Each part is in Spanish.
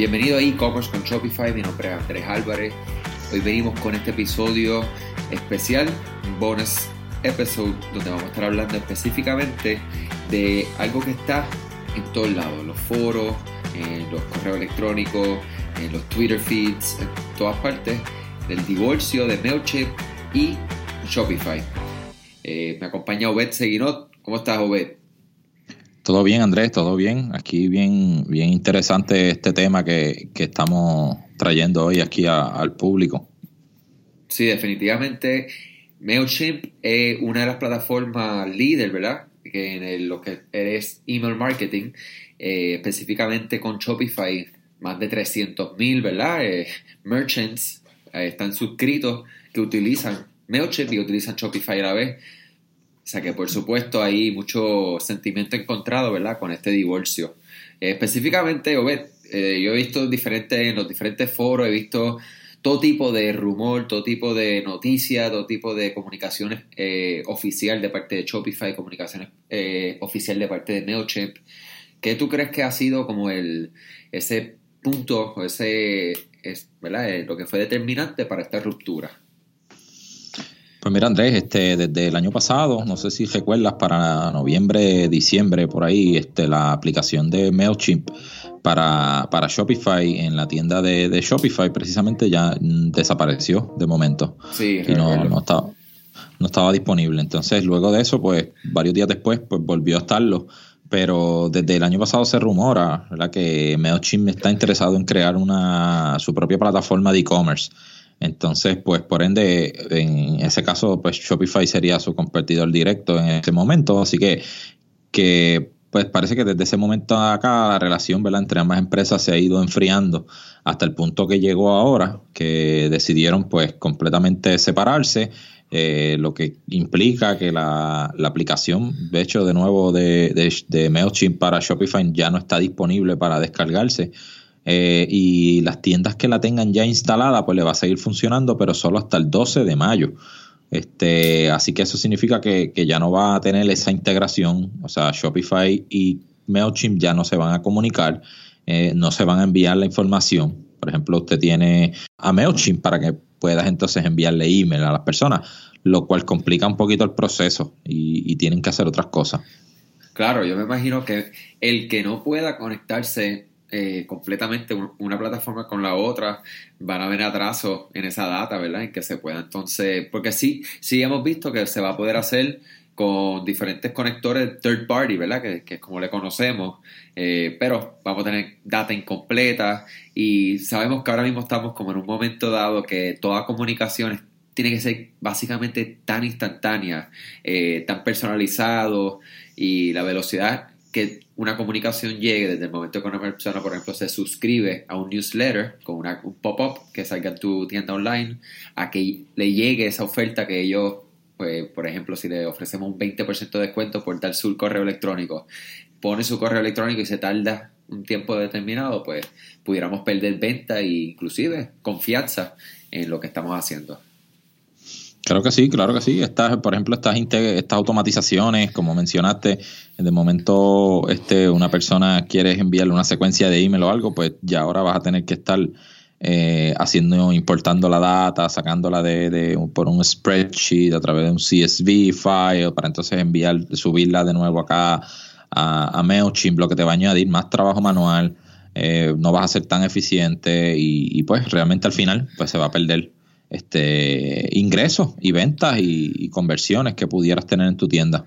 Bienvenido a e-commerce con Shopify, mi nombre es Andrés Álvarez. Hoy venimos con este episodio especial, bonus episode, donde vamos a estar hablando específicamente de algo que está en todos lados, los foros, en los correos electrónicos, en los Twitter feeds, en todas partes, del divorcio de MailChimp y Shopify. Eh, me acompaña Obed Seguinot. ¿Cómo estás, Obed? Todo bien, Andrés, todo bien. Aquí bien, bien interesante este tema que, estamos trayendo hoy aquí al público. Sí, definitivamente. MailChimp es una de las plataformas líder, ¿verdad? Que en lo que es email marketing, eh, específicamente con Shopify, más de 300 mil, ¿verdad? Eh, merchants eh, están suscritos que utilizan MailChimp y utilizan Shopify a la vez. O sea que por supuesto hay mucho sentimiento encontrado, ¿verdad? Con este divorcio. Eh, específicamente, Obed, eh, yo he visto diferentes, en los diferentes foros, he visto todo tipo de rumor, todo tipo de noticias, todo tipo de comunicaciones eh, oficial de parte de Shopify, comunicaciones oficial de parte de MailChimp. ¿Qué tú crees que ha sido como el ese punto o ese es, ¿verdad? lo que fue determinante para esta ruptura? Pues mira, Andrés, este, desde el año pasado, no sé si recuerdas, para noviembre, diciembre, por ahí, este, la aplicación de MailChimp para, para Shopify en la tienda de, Shopify precisamente ya desapareció de momento. Sí, y no, no, estaba, no estaba disponible. Entonces, luego de eso, pues, varios días después, pues volvió a estarlo. Pero desde el año pasado se rumora ¿verdad? que MailChimp está interesado en crear una, su propia plataforma de e-commerce entonces, pues por ende, en ese caso, pues Shopify sería su competidor directo en ese momento. Así que, que pues parece que desde ese momento acá la relación entre ambas empresas se ha ido enfriando hasta el punto que llegó ahora, que decidieron pues completamente separarse, eh, lo que implica que la, la, aplicación, de hecho, de nuevo de, de, de para Shopify ya no está disponible para descargarse. Eh, y las tiendas que la tengan ya instalada, pues le va a seguir funcionando, pero solo hasta el 12 de mayo. Este, así que eso significa que, ya no va a tener esa integración, o sea, Shopify y MailChimp ya no se van a comunicar, eh, no se van a enviar la información. Por ejemplo, usted tiene a MailChimp para que puedas entonces enviarle email a las personas, lo cual complica un poquito el proceso y tienen que hacer otras cosas. Claro, yo me imagino que el que no pueda conectarse eh, completamente una plataforma con la otra, van a haber atrasos en esa data, ¿verdad? En que se pueda entonces, porque sí, sí hemos visto que se va a poder hacer con diferentes conectores third party, ¿verdad? Que, es como le conocemos, eh, pero vamos a tener data incompleta y sabemos que ahora mismo estamos como en un momento dado que toda comunicación tiene que ser básicamente tan instantánea, eh, tan personalizado y la velocidad que una comunicación llegue desde el momento que una persona, por ejemplo, se suscribe a un newsletter con una, un pop-up que salga en tu tienda online, a que le llegue esa oferta que ellos, pues, por ejemplo, si le ofrecemos un 20% de descuento por dar su correo electrónico, pone su correo electrónico y se tarda un tiempo determinado, pues pudiéramos perder venta e inclusive confianza en lo que estamos haciendo. Claro que sí, claro que sí. Estas, por ejemplo, estas, estas automatizaciones, como mencionaste, de momento este, una persona quiere enviarle una secuencia de email o algo, pues ya ahora vas a tener que estar eh, haciendo, importando la data, sacándola de, de, por un spreadsheet a través de un CSV file para entonces enviar, subirla de nuevo acá a, a MailChimp, lo que te va a añadir más trabajo manual. Eh, no vas a ser tan eficiente y, y, pues realmente al final pues se va a perder este, ingresos y ventas y, conversiones que pudieras tener en tu tienda.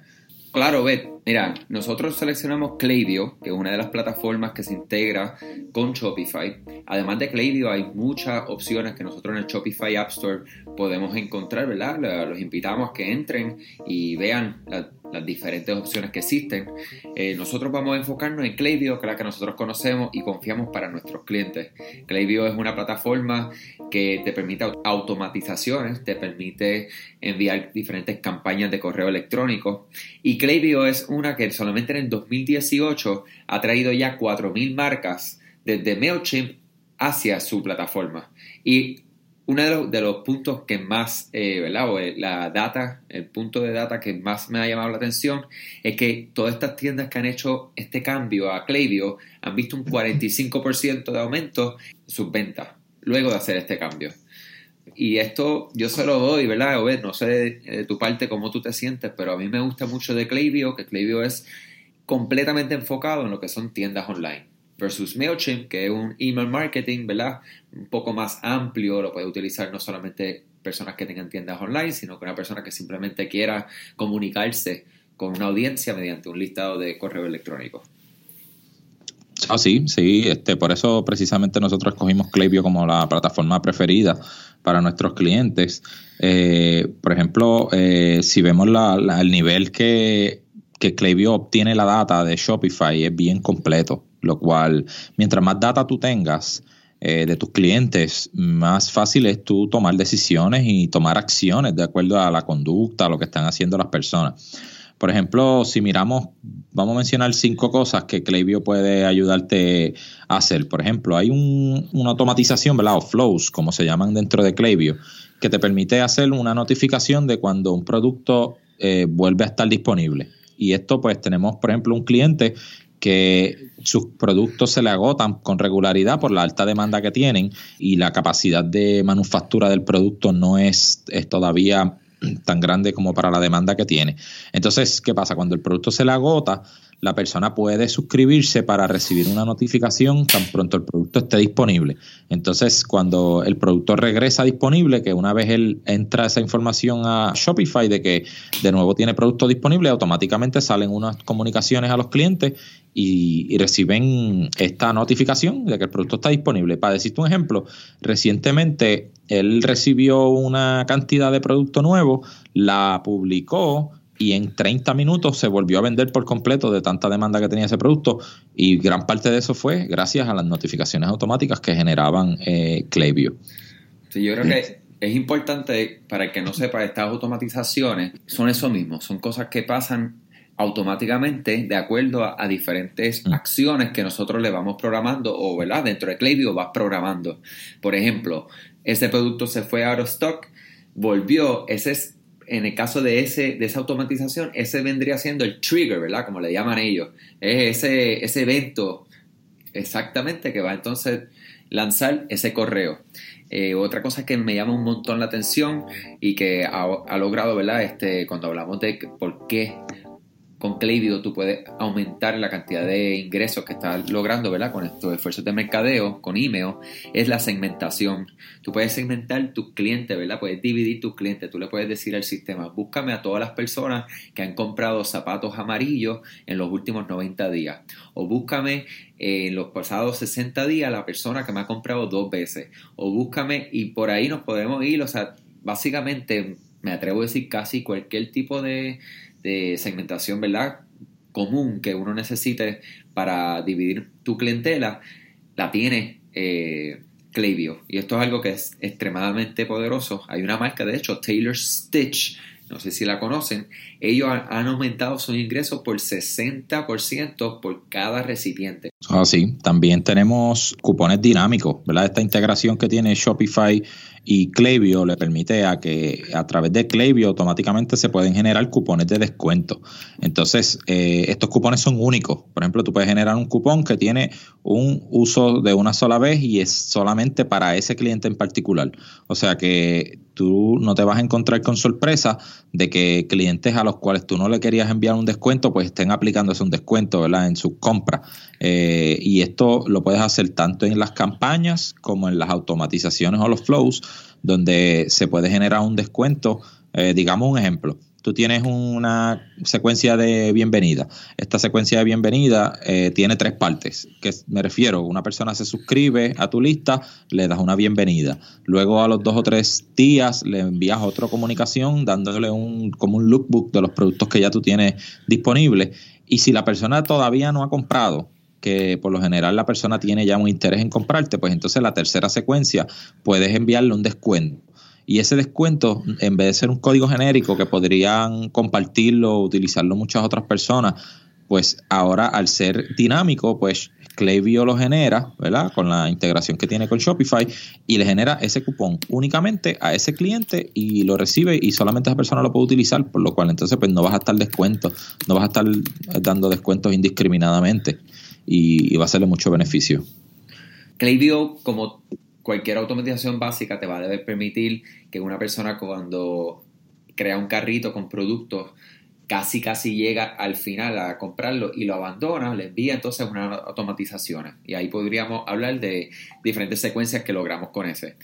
Claro, Bet, mira, nosotros seleccionamos Klaviyo, que es una de las plataformas que se integra con Shopify. Además de Klaviyo, hay muchas opciones que nosotros en el Shopify App Store podemos encontrar, ¿verdad? Los invitamos a que entren y vean la, las diferentes opciones que existen. Eh, nosotros vamos a enfocarnos en Klaviyo, que es la que nosotros conocemos y confiamos para nuestros clientes. Klaviyo es una plataforma que te permite automatizaciones, te permite enviar diferentes campañas de correo electrónico y Klaviyo es una que solamente en el 2018 ha traído ya 4.000 marcas desde MailChimp hacia su plataforma. Y uno de los, puntos que más, eh, ¿verdad? O la data, el punto de data que más me ha llamado la atención es que todas estas tiendas que han hecho este cambio a Klaviyo han visto un 45% de aumento en sus ventas luego de hacer este cambio. Y esto yo se lo doy, ¿verdad? O no sé de, tu parte cómo tú te sientes, pero a mí me gusta mucho de Klaviyo, que Klaviyo es completamente enfocado en lo que son tiendas online versus MailChimp, que es un email marketing, ¿verdad? Un poco más amplio, lo puede utilizar no solamente personas que tengan tiendas online, sino que una persona que simplemente quiera comunicarse con una audiencia mediante un listado de correo electrónico. Ah, sí, sí, este, por eso precisamente nosotros escogimos Klaviyo como la plataforma preferida para nuestros clientes. Eh, por ejemplo, eh, si vemos el nivel que, que Klaviyo obtiene la data de Shopify, es bien completo lo cual mientras más data tú tengas eh, de tus clientes, más fácil es tú tomar decisiones y tomar acciones de acuerdo a la conducta, a lo que están haciendo las personas. Por ejemplo, si miramos, vamos a mencionar cinco cosas que Klaviyo puede ayudarte a hacer. Por ejemplo, hay una automatización, ¿verdad? O flows, como se llaman dentro de Klaviyo, que te permite hacer una notificación de cuando un producto eh, vuelve a estar disponible. Y esto, pues, tenemos, por ejemplo, un cliente que sus productos se le agotan con regularidad por la alta demanda que tienen y la capacidad de manufactura del producto no es, es todavía tan grande como para la demanda que tiene. Entonces, ¿qué pasa? Cuando el producto se le agota, la persona puede suscribirse para recibir una notificación tan pronto el producto esté disponible. Entonces, cuando el producto regresa disponible, que una vez él entra esa información a Shopify de que de nuevo tiene producto disponible, automáticamente salen unas comunicaciones a los clientes y, reciben esta notificación de que el producto está disponible. Para decirte un ejemplo, recientemente él recibió una cantidad de producto nuevo, la publicó, y en 30 minutos se volvió a vender por completo de tanta demanda que tenía ese producto y gran parte de eso fue gracias a las notificaciones automáticas que generaban eh, Klaviyo. Sí, yo creo que es importante para el que no sepa, estas automatizaciones son eso mismo, son cosas que pasan automáticamente de acuerdo a, diferentes mm. acciones que nosotros le vamos programando o ¿verdad? dentro de Klaviyo vas programando. Por ejemplo, ese producto se fue out of stock, volvió, ese es en el caso de, ese, de esa automatización, ese vendría siendo el trigger, ¿verdad? Como le llaman ellos. Es ese, ese evento exactamente que va entonces lanzar ese correo. Eh, otra cosa que me llama un montón la atención y que ha, logrado, ¿verdad? Este, cuando hablamos de por qué con Klaviyo tú puedes aumentar la cantidad de ingresos que estás logrando, ¿verdad? Con estos esfuerzos de mercadeo, con email, es la segmentación. Tú puedes segmentar tus clientes, ¿verdad? Puedes dividir tus clientes. Tú le puedes decir al sistema, búscame a todas las personas que han comprado zapatos amarillos en los últimos 90 días. O búscame en los pasados 60 días la persona que me ha comprado dos veces. O búscame y por ahí nos podemos ir. O sea, básicamente me atrevo a decir casi cualquier tipo de de segmentación, ¿verdad? Común que uno necesite para dividir tu clientela, la tiene eh. Y esto es algo que es extremadamente poderoso. Hay una marca, de hecho, Taylor Stitch, no sé si la conocen, ellos han aumentado sus ingresos por 60% por cada recipiente. Ah, sí, también tenemos cupones dinámicos, ¿verdad? Esta integración que tiene Shopify y Klaviyo le permite a que a través de Klaviyo automáticamente se pueden generar cupones de descuento. Entonces, eh, estos cupones son únicos. Por ejemplo, tú puedes generar un cupón que tiene un uso de una sola vez y es solamente para ese cliente en particular. O sea que tú no te vas a encontrar con sorpresa de que clientes a los cuales tú no le querías enviar un descuento, pues estén aplicándose un descuento ¿verdad? en sus compras. Eh, y esto lo puedes hacer tanto en las campañas como en las automatizaciones o los flows, donde se puede generar un descuento. Eh, digamos un ejemplo tú tienes una secuencia de bienvenida. Esta secuencia de bienvenida eh, tiene tres partes, que me refiero, una persona se suscribe a tu lista, le das una bienvenida. Luego a los dos o tres días le envías otra comunicación dándole un, como un lookbook de los productos que ya tú tienes disponibles. Y si la persona todavía no ha comprado, que por lo general la persona tiene ya un interés en comprarte, pues entonces la tercera secuencia puedes enviarle un descuento y ese descuento, en vez de ser un código genérico que podrían compartirlo utilizarlo muchas otras personas, pues ahora al ser dinámico, pues Klaviyo lo genera, ¿verdad? Con la integración que tiene con Shopify y le genera ese cupón únicamente a ese cliente y lo recibe y solamente esa persona lo puede utilizar, por lo cual entonces pues no vas a estar descuento, no vas a estar dando descuentos indiscriminadamente y, va a serle mucho beneficio. Klaviyo, como cualquier automatización básica, te va a permitir que una persona cuando crea un carrito con productos casi casi llega al final a comprarlo y lo abandona, le envía entonces unas automatizaciones. Y ahí podríamos hablar de diferentes secuencias que logramos con ese.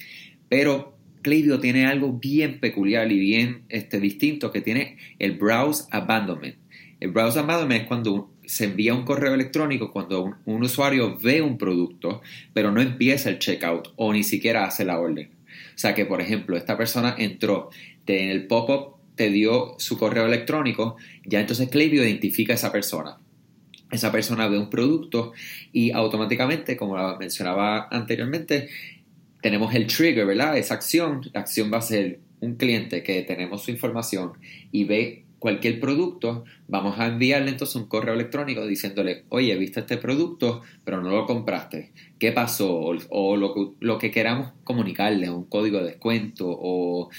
Pero Klaviyo tiene algo bien peculiar y bien este, distinto que tiene el Browse Abandonment. El Browse Abandonment es cuando se envía un correo electrónico cuando un, usuario ve un producto, pero no empieza el checkout o ni siquiera hace la orden. O sea que, por ejemplo, esta persona entró en el pop-up te dio su correo electrónico, ya entonces Klaviyo identifica a esa persona. Esa persona ve un producto y automáticamente, como mencionaba anteriormente, tenemos el trigger, ¿verdad? Esa acción, la acción va a ser un cliente que tenemos su información y ve cualquier producto, vamos a enviarle entonces un correo electrónico diciéndole, oye, viste este producto, pero no lo compraste. ¿Qué pasó? O, lo, que, queramos comunicarle, un código de descuento, o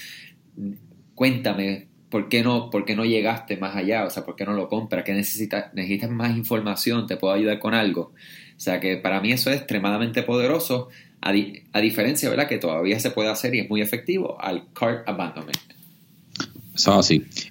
cuéntame ¿por qué no, por qué no llegaste más allá? O sea, ¿por qué no lo compras? ¿Qué necesitas? ¿Necesitas más información? ¿Te puedo ayudar con algo? O sea, que para mí eso es extremadamente poderoso, a, a diferencia, ¿verdad? Que todavía se puede hacer y es muy efectivo al cart abandonment. Eso.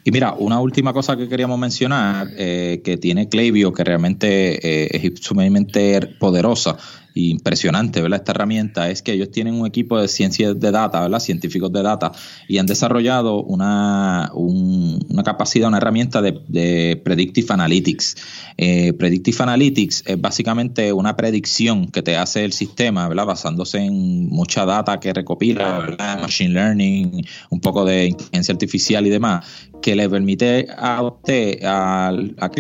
Y mira, una última cosa que queríamos mencionar, eh, que tiene Klaviyo, que realmente eh, es sumamente poderosa, impresionante, ¿verdad? Esta herramienta es que ellos tienen un equipo de ciencias de data, ¿verdad? Científicos de data y han desarrollado una, una capacidad, una herramienta de, Predictive Analytics. Eh, predictive Analytics es básicamente una predicción que te hace el sistema, ¿verdad? Basándose en mucha data que recopila, ¿verdad? Machine Learning, un poco de inteligencia artificial y demás, que le permite a usted, a, a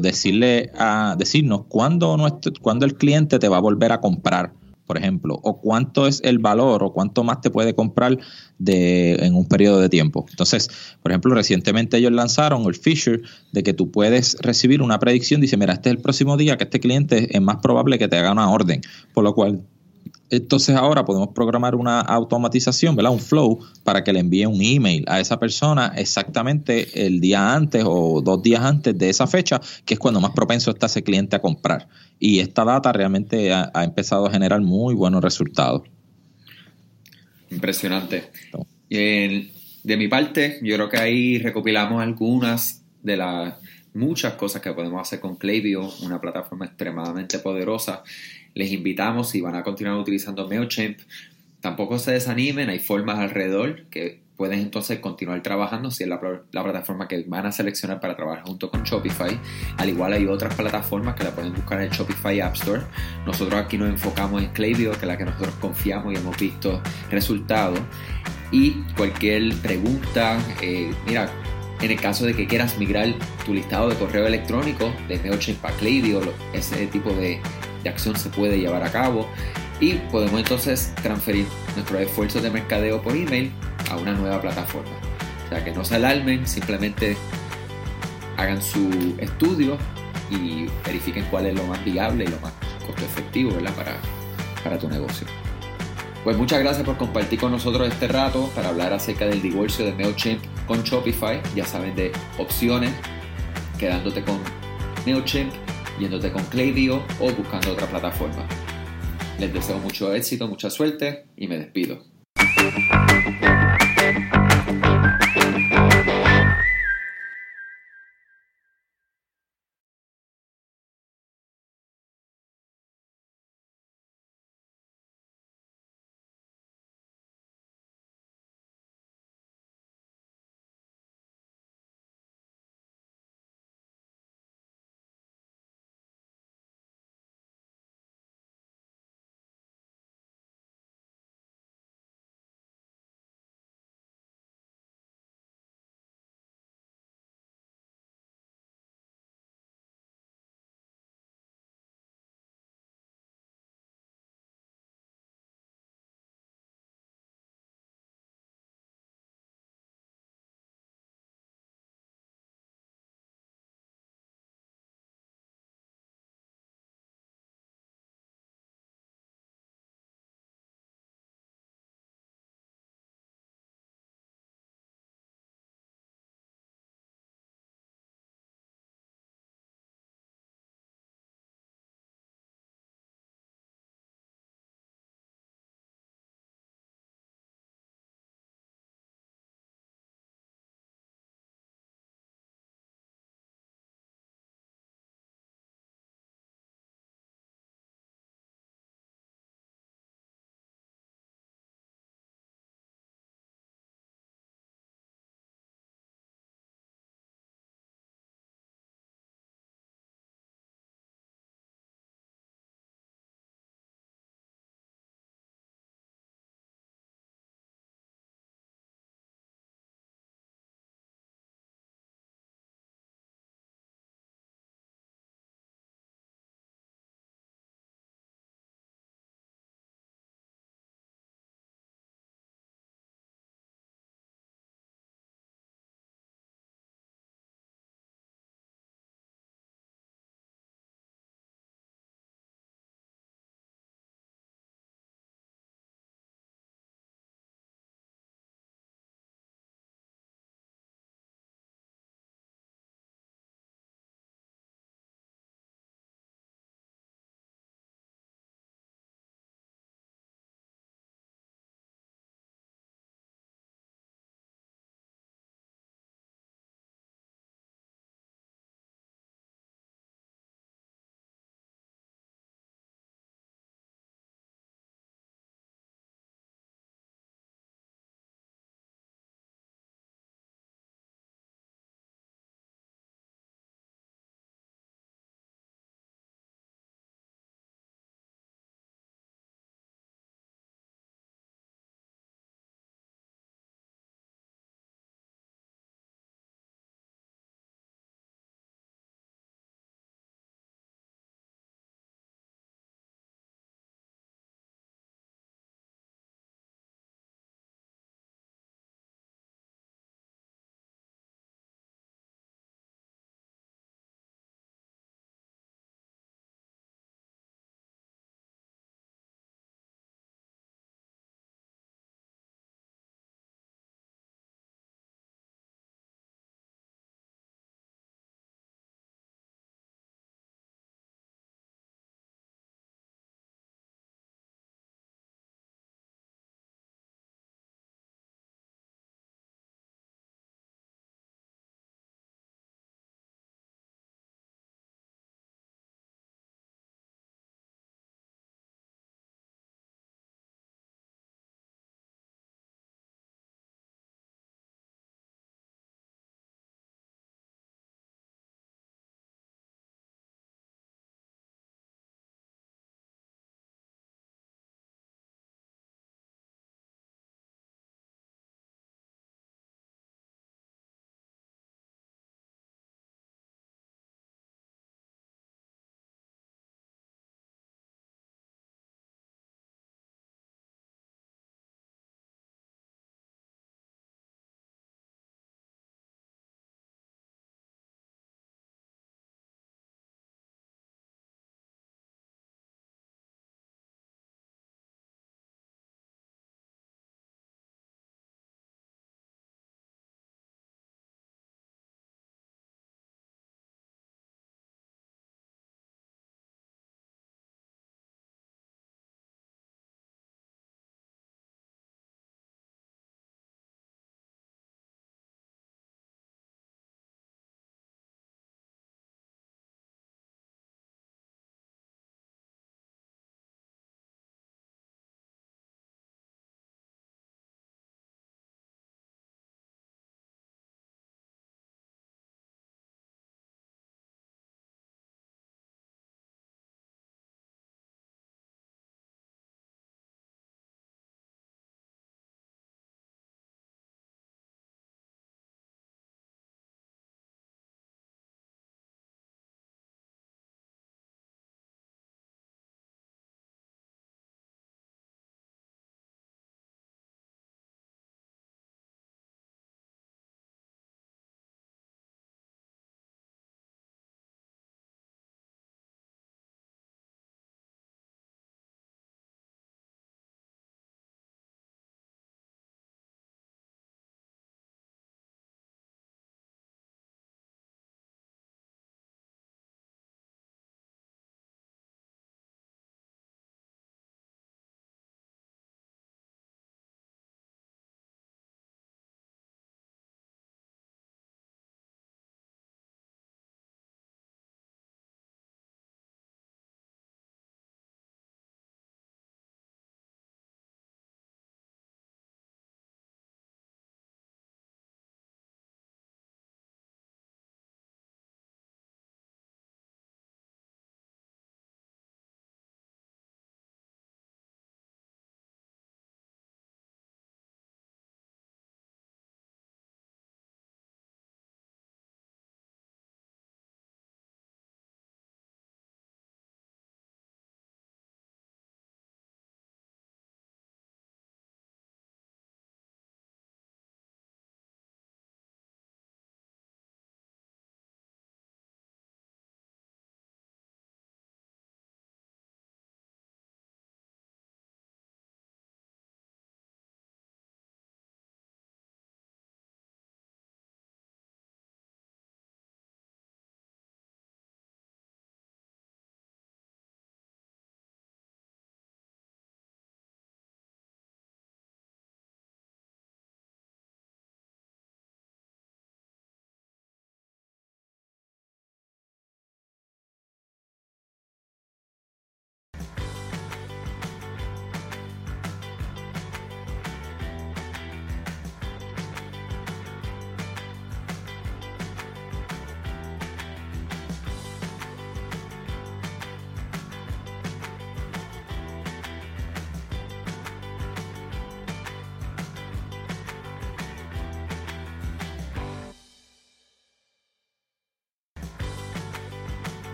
decirle, a, decirnos cuándo, nuestro, cuándo el cliente te va a volver a comprar, por ejemplo, o cuánto es el valor o cuánto más te puede comprar de, en un periodo de tiempo. Entonces, por ejemplo, recientemente ellos lanzaron el feature de que tú puedes recibir una predicción, dice, mira, este es el próximo día que este cliente es más probable que te haga una orden, por lo cual entonces ahora podemos programar una automatización, ¿verdad? Un flow para que le envíe un email a esa persona exactamente el día antes o dos días antes de esa fecha, que es cuando más propenso está ese cliente a comprar. Y esta data realmente ha, empezado a generar muy buenos resultados. Impresionante. de mi parte, yo creo que ahí recopilamos algunas de las muchas cosas que podemos hacer con Klaviyo, una plataforma extremadamente poderosa les invitamos, si van a continuar utilizando MailChimp, tampoco se desanimen, hay formas alrededor que pueden entonces continuar trabajando si es la, plataforma que van a seleccionar para trabajar junto con Shopify. Al igual hay otras plataformas que la pueden buscar en el Shopify App Store. Nosotros aquí nos enfocamos en Klaviyo, que es la que nosotros confiamos y hemos visto resultados. Y cualquier pregunta, eh, mira, en el caso de que quieras migrar tu listado de correo electrónico de MailChimp a Klaviyo, ese tipo de de acción se puede llevar a cabo y podemos entonces transferir nuestros esfuerzos de mercadeo por email a una nueva plataforma. O sea que no se alarmen, simplemente hagan su estudio y verifiquen cuál es lo más viable y lo más costo efectivo Para, para tu negocio. Pues muchas gracias por compartir con nosotros este rato para hablar acerca del divorcio de MailChimp con Shopify. Ya saben de opciones, quedándote con MailChimp yéndote con Klaviyo o buscando otra plataforma. Les deseo mucho éxito, mucha suerte y me despido.